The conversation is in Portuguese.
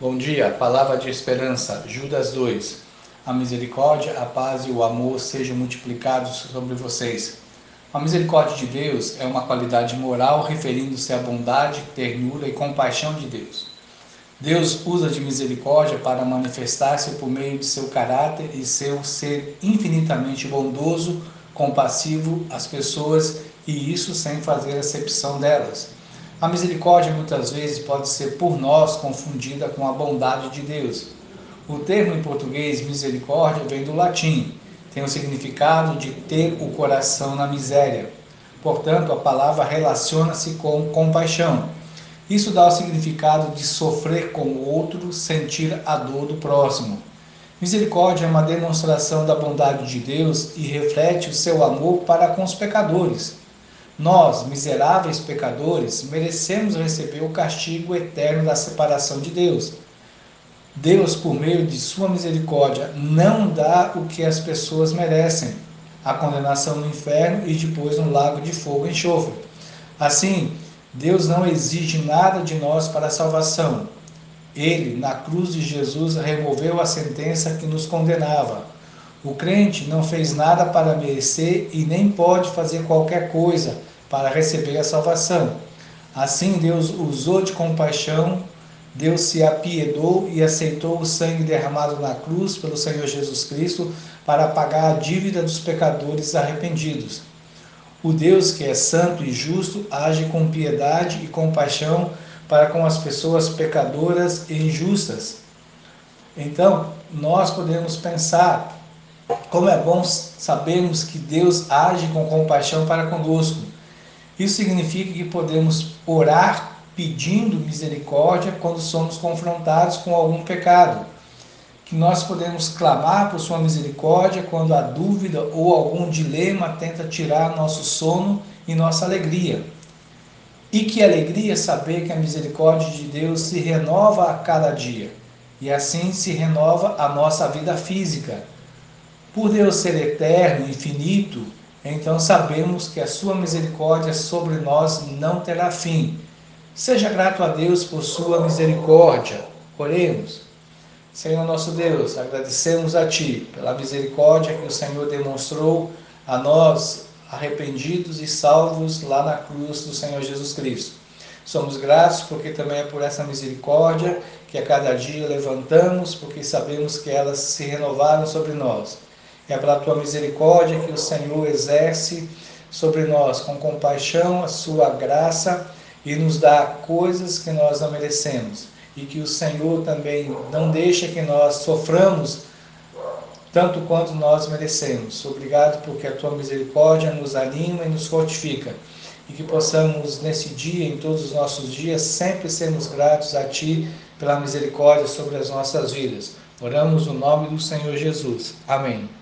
Bom dia, palavra de esperança, Judas 2. A misericórdia, a paz e o amor sejam multiplicados sobre vocês. A misericórdia de Deus é uma qualidade moral referindo-se à bondade, ternura e compaixão de Deus. Deus usa de misericórdia para manifestar-se por meio de seu caráter e seu ser infinitamente bondoso, compassivo às pessoas e isso sem fazer acepção delas. A misericórdia muitas vezes pode ser por nós confundida com a bondade de Deus. O termo em português misericórdia vem do latim, tem o significado de ter o coração na miséria. Portanto, a palavra relaciona-se com compaixão. Isso dá o significado de sofrer com o outro, sentir a dor do próximo. Misericórdia é uma demonstração da bondade de Deus e reflete o seu amor para com os pecadores. Nós, miseráveis pecadores, merecemos receber o castigo eterno da separação de Deus. Deus, por meio de sua misericórdia, não dá o que as pessoas merecem: a condenação no inferno e depois no lago de fogo e enxofre. Assim, Deus não exige nada de nós para a salvação. Ele, na cruz de Jesus, removeu a sentença que nos condenava o crente não fez nada para merecer e nem pode fazer qualquer coisa para receber a salvação. Assim, Deus usou de compaixão, Deus se apiedou e aceitou o sangue derramado na cruz pelo Senhor Jesus Cristo para pagar a dívida dos pecadores arrependidos. O Deus que é santo e justo age com piedade e compaixão para com as pessoas pecadoras e injustas. Então, nós podemos pensar como é bom sabermos que Deus age com compaixão para conosco. Isso significa que podemos orar pedindo misericórdia quando somos confrontados com algum pecado. Que nós podemos clamar por sua misericórdia quando a dúvida ou algum dilema tenta tirar nosso sono e nossa alegria. E que alegria saber que a misericórdia de Deus se renova a cada dia. E assim se renova a nossa vida física por Deus ser eterno infinito, então sabemos que a sua misericórdia sobre nós não terá fim. Seja grato a Deus por sua misericórdia. Oremos. Senhor nosso Deus, agradecemos a Ti pela misericórdia que o Senhor demonstrou a nós, arrependidos e salvos lá na cruz do Senhor Jesus Cristo. Somos gratos porque também é por essa misericórdia que a cada dia levantamos, porque sabemos que elas se renovaram sobre nós. É pela tua misericórdia que o Senhor exerce sobre nós com compaixão a sua graça e nos dá coisas que nós não merecemos. E que o Senhor também não deixa que nós soframos tanto quanto nós merecemos. Obrigado porque a tua misericórdia nos anima e nos fortifica. E que possamos nesse dia, em todos os nossos dias, sempre sermos gratos a ti pela misericórdia sobre as nossas vidas. Oramos no nome do Senhor Jesus. Amém.